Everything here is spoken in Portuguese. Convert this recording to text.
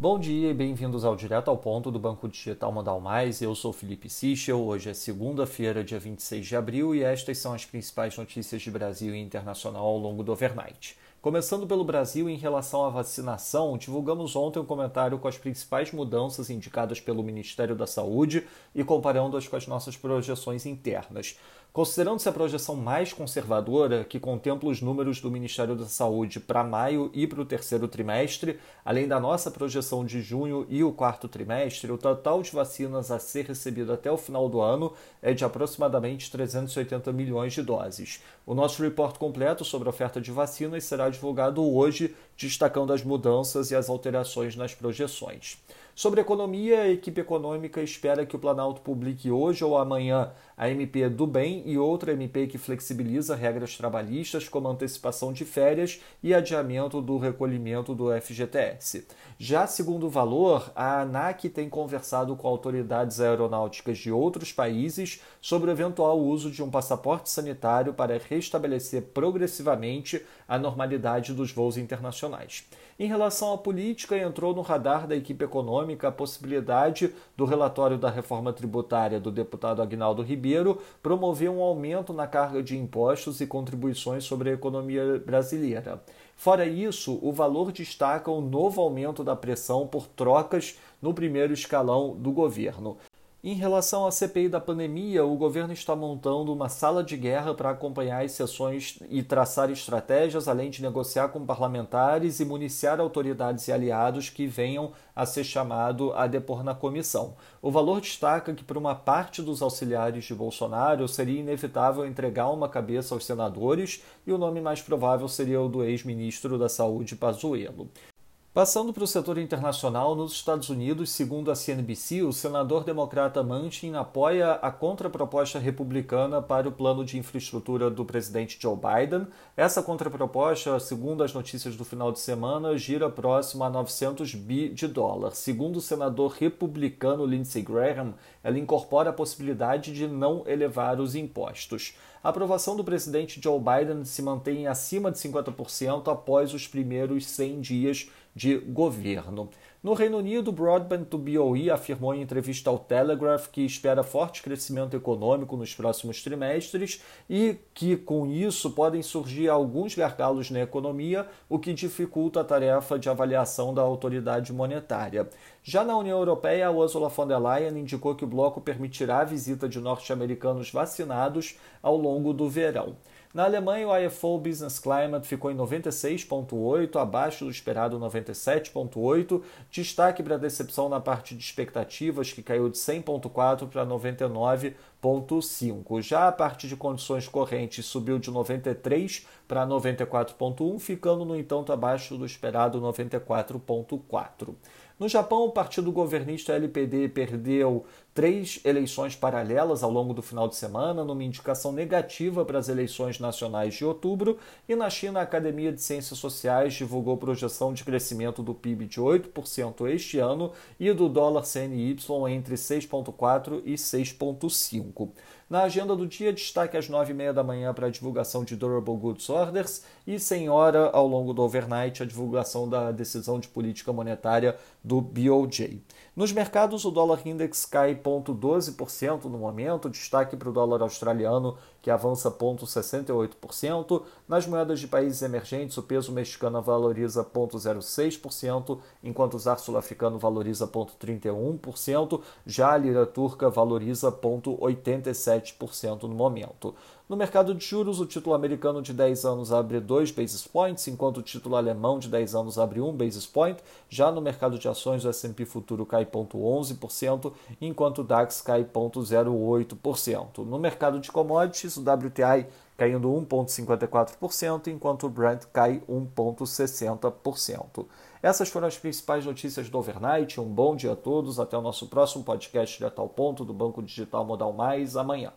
Bom dia e bem-vindos ao Direto ao Ponto do Banco Digital Modal Mais. Eu sou Felipe Sichel. Hoje é segunda-feira, dia 26 de abril, e estas são as principais notícias de Brasil e internacional ao longo do overnight. Começando pelo Brasil, em relação à vacinação, divulgamos ontem um comentário com as principais mudanças indicadas pelo Ministério da Saúde e comparando-as com as nossas projeções internas. Considerando-se a projeção mais conservadora, que contempla os números do Ministério da Saúde para maio e para o terceiro trimestre, além da nossa projeção de junho e o quarto trimestre, o total de vacinas a ser recebido até o final do ano é de aproximadamente 380 milhões de doses. O nosso report completo sobre a oferta de vacinas será divulgado hoje, destacando as mudanças e as alterações nas projeções. Sobre economia, a equipe econômica espera que o Planalto publique hoje ou amanhã a MP do Bem e outra MP que flexibiliza regras trabalhistas, como antecipação de férias e adiamento do recolhimento do FGTS. Já segundo o valor, a ANAC tem conversado com autoridades aeronáuticas de outros países sobre o eventual uso de um passaporte sanitário para restabelecer progressivamente a normalidade dos voos internacionais. Em relação à política, entrou no radar da equipe econômica a possibilidade do relatório da reforma tributária do deputado Agnaldo Ribeiro promover um aumento na carga de impostos e contribuições sobre a economia brasileira. Fora isso, o valor destaca o novo aumento da pressão por trocas no primeiro escalão do governo. Em relação à CPI da pandemia, o governo está montando uma sala de guerra para acompanhar as sessões e traçar estratégias, além de negociar com parlamentares e municiar autoridades e aliados que venham a ser chamado a depor na comissão. O valor destaca que, para uma parte dos auxiliares de Bolsonaro, seria inevitável entregar uma cabeça aos senadores e o nome mais provável seria o do ex-ministro da Saúde, Pazuello. Passando para o setor internacional, nos Estados Unidos, segundo a CNBC, o senador democrata Manchin apoia a contraproposta republicana para o plano de infraestrutura do presidente Joe Biden. Essa contraproposta, segundo as notícias do final de semana, gira próximo a 900 bi de dólar. Segundo o senador republicano Lindsey Graham, ela incorpora a possibilidade de não elevar os impostos. A aprovação do presidente Joe Biden se mantém acima de 50% após os primeiros 100 dias de governo. No Reino Unido, Broadband to BOE afirmou em entrevista ao Telegraph que espera forte crescimento econômico nos próximos trimestres e que, com isso, podem surgir alguns gargalos na economia, o que dificulta a tarefa de avaliação da autoridade monetária. Já na União Europeia, Ursula von der Leyen indicou que o bloco permitirá a visita de norte-americanos vacinados ao longo do verão. Na Alemanha, o IFO Business Climate ficou em 96,8, abaixo do esperado 97,8. Destaque para a decepção na parte de expectativas, que caiu de 100,4 para 99,5. Já a parte de condições correntes subiu de 93 para 94,1, ficando, no entanto, abaixo do esperado 94,4. No Japão, o partido governista LPD perdeu três eleições paralelas ao longo do final de semana, numa indicação negativa para as eleições nacionais de outubro, e na China, a Academia de Ciências Sociais divulgou projeção de crescimento do PIB de 8% este ano e do dólar CNY entre 6,4% e 6,5%. niin kuin Na agenda do dia, destaque às 9h30 da manhã para a divulgação de Durable Goods Orders e sem hora ao longo do overnight a divulgação da decisão de política monetária do BOJ. Nos mercados, o dólar index cai 0,12% no momento, destaque para o dólar australiano, que avança 0,68%. Nas moedas de países emergentes, o peso mexicano valoriza 0,06%, enquanto o zar sul-africano valoriza 0,31%, já a lira turca valoriza 0,87% no momento. No mercado de juros, o título americano de 10 anos abre 2 basis points, enquanto o título alemão de 10 anos abre 1 basis point. Já no mercado de ações, o S&P futuro cai 0,11%, enquanto o DAX cai 0,08%. No mercado de commodities, o WTI caindo 1,54%, enquanto o Brent cai 1,60%. Essas foram as principais notícias do overnight. Um bom dia a todos. Até o nosso próximo podcast direto ao ponto do Banco Digital Modal Mais amanhã.